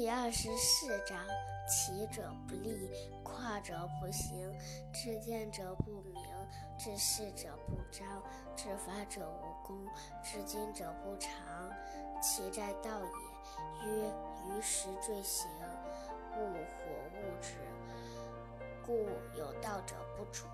第二十四章：起者不立，跨者不行，知见者不明，知事者不彰，知法者无功，知今者不长。其在道也。曰：于时坠行，物火物之，故有道者不处。